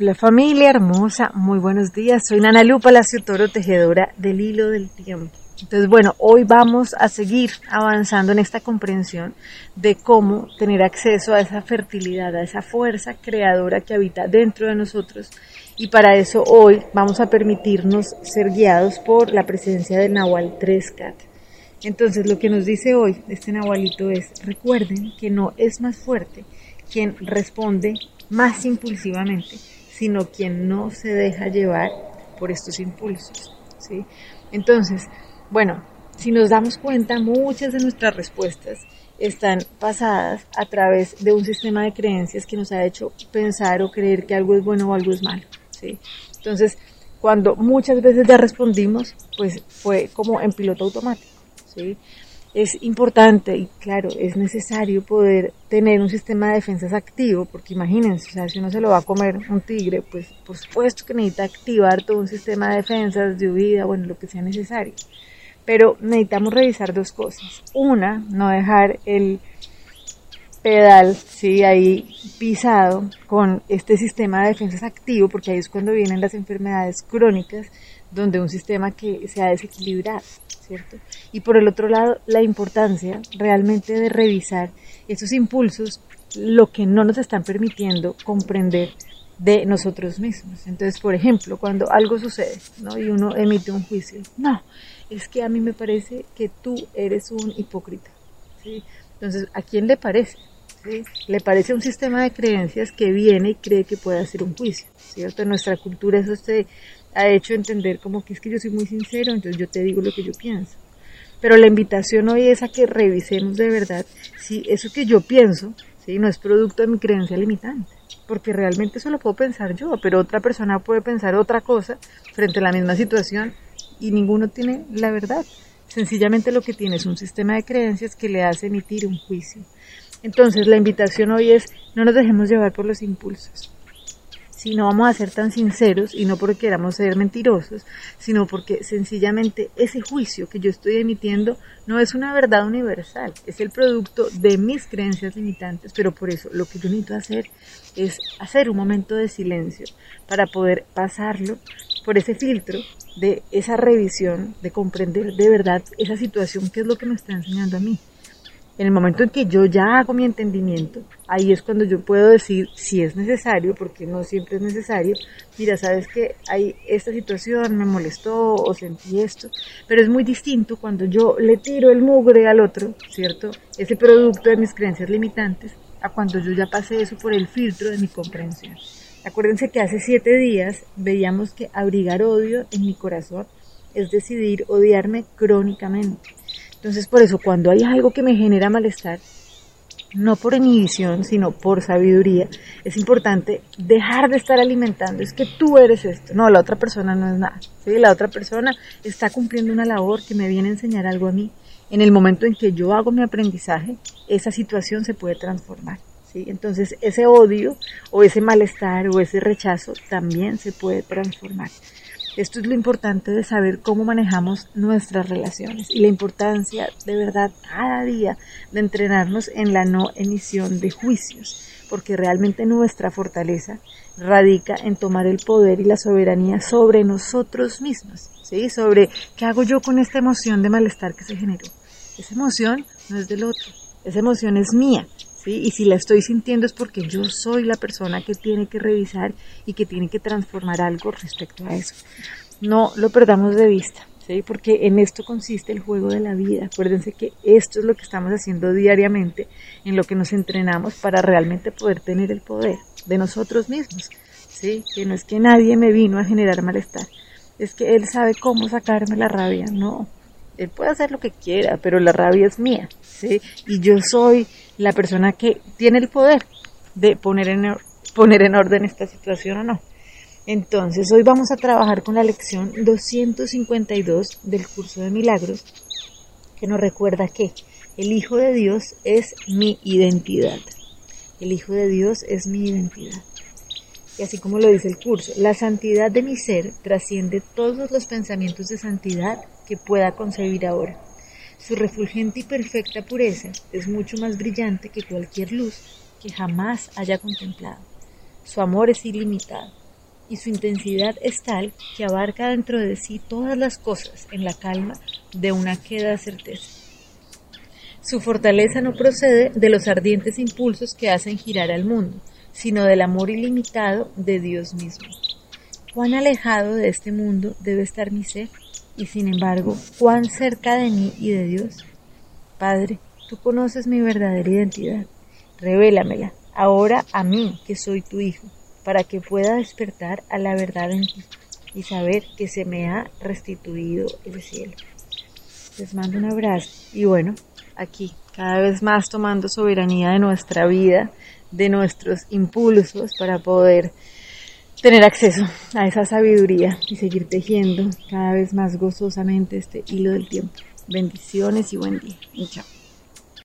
La familia hermosa, muy buenos días. Soy Nana Lu Palacio Toro, tejedora del hilo del tiempo. Entonces, bueno, hoy vamos a seguir avanzando en esta comprensión de cómo tener acceso a esa fertilidad, a esa fuerza creadora que habita dentro de nosotros. Y para eso hoy vamos a permitirnos ser guiados por la presencia del Nahual 3Cat. Entonces, lo que nos dice hoy este Nahualito es, recuerden que no es más fuerte quien responde más impulsivamente, sino quien no se deja llevar por estos impulsos. ¿sí? Entonces, bueno, si nos damos cuenta, muchas de nuestras respuestas están basadas a través de un sistema de creencias que nos ha hecho pensar o creer que algo es bueno o algo es malo. ¿sí? Entonces, cuando muchas veces ya respondimos, pues fue como en piloto automático. ¿sí? Es importante y claro, es necesario poder tener un sistema de defensas activo, porque imagínense, o sea, si uno se lo va a comer un tigre, pues por supuesto que necesita activar todo un sistema de defensas, de huida, bueno, lo que sea necesario. Pero necesitamos revisar dos cosas. Una, no dejar el pedal, sí, ahí pisado con este sistema de defensas activo, porque ahí es cuando vienen las enfermedades crónicas, donde un sistema que se ha desequilibrado. Y por el otro lado, la importancia realmente de revisar esos impulsos, lo que no nos están permitiendo comprender de nosotros mismos. Entonces, por ejemplo, cuando algo sucede, ¿no? Y uno emite un juicio, no, es que a mí me parece que tú eres un hipócrita, ¿sí? Entonces, ¿a quién le parece? Le parece un sistema de creencias que viene y cree que puede hacer un juicio, ¿cierto? En nuestra cultura eso se ha hecho entender como que es que yo soy muy sincero, entonces yo te digo lo que yo pienso. Pero la invitación hoy es a que revisemos de verdad si eso que yo pienso ¿sí? no es producto de mi creencia limitante. Porque realmente eso lo puedo pensar yo, pero otra persona puede pensar otra cosa frente a la misma situación y ninguno tiene la verdad. Sencillamente lo que tiene es un sistema de creencias que le hace emitir un juicio. Entonces la invitación hoy es no nos dejemos llevar por los impulsos si no vamos a ser tan sinceros y no porque queramos ser mentirosos, sino porque sencillamente ese juicio que yo estoy emitiendo no es una verdad universal, es el producto de mis creencias limitantes, pero por eso lo que yo necesito hacer es hacer un momento de silencio para poder pasarlo por ese filtro de esa revisión, de comprender de verdad esa situación, que es lo que me está enseñando a mí. En el momento en que yo ya hago mi entendimiento, ahí es cuando yo puedo decir si es necesario, porque no siempre es necesario, mira, sabes que hay esta situación, me molestó o sentí esto, pero es muy distinto cuando yo le tiro el mugre al otro, ¿cierto? Ese producto de mis creencias limitantes, a cuando yo ya pasé eso por el filtro de mi comprensión. Acuérdense que hace siete días veíamos que abrigar odio en mi corazón es decidir odiarme crónicamente. Entonces, por eso, cuando hay algo que me genera malestar, no por inhibición, sino por sabiduría, es importante dejar de estar alimentando. Es que tú eres esto. No, la otra persona no es nada. ¿sí? La otra persona está cumpliendo una labor que me viene a enseñar algo a mí. En el momento en que yo hago mi aprendizaje, esa situación se puede transformar. ¿sí? Entonces, ese odio o ese malestar o ese rechazo también se puede transformar. Esto es lo importante de saber cómo manejamos nuestras relaciones y la importancia de verdad cada día de entrenarnos en la no emisión de juicios, porque realmente nuestra fortaleza radica en tomar el poder y la soberanía sobre nosotros mismos, ¿sí? Sobre qué hago yo con esta emoción de malestar que se generó. Esa emoción no es del otro, esa emoción es mía y si la estoy sintiendo es porque yo soy la persona que tiene que revisar y que tiene que transformar algo respecto a eso. No lo perdamos de vista, ¿sí? Porque en esto consiste el juego de la vida. Acuérdense que esto es lo que estamos haciendo diariamente, en lo que nos entrenamos para realmente poder tener el poder de nosotros mismos, ¿sí? Que no es que nadie me vino a generar malestar, es que él sabe cómo sacarme la rabia, no. Él puede hacer lo que quiera, pero la rabia es mía, ¿sí? Y yo soy la persona que tiene el poder de poner en, poner en orden esta situación o no. Entonces, hoy vamos a trabajar con la lección 252 del curso de milagros, que nos recuerda que el Hijo de Dios es mi identidad. El Hijo de Dios es mi identidad. Y así como lo dice el curso, la santidad de mi ser trasciende todos los pensamientos de santidad que pueda concebir ahora. Su refulgente y perfecta pureza es mucho más brillante que cualquier luz que jamás haya contemplado. Su amor es ilimitado. y su intensidad es tal que abarca dentro de sí todas las cosas en la calma de una queda certeza. Su fortaleza no procede de los ardientes impulsos que hacen girar al mundo, sino del amor ilimitado de Dios mismo. Cuán alejado de este mundo debe estar mi ser, y sin embargo, cuán cerca de mí y de Dios. Padre, tú conoces mi verdadera identidad. Revélamela ahora a mí, que soy tu hijo, para que pueda despertar a la verdad en ti y saber que se me ha restituido el cielo. Les mando un abrazo y bueno, aquí cada vez más tomando soberanía de nuestra vida, de nuestros impulsos para poder tener acceso a esa sabiduría y seguir tejiendo cada vez más gozosamente este hilo del tiempo. Bendiciones y buen día. chao.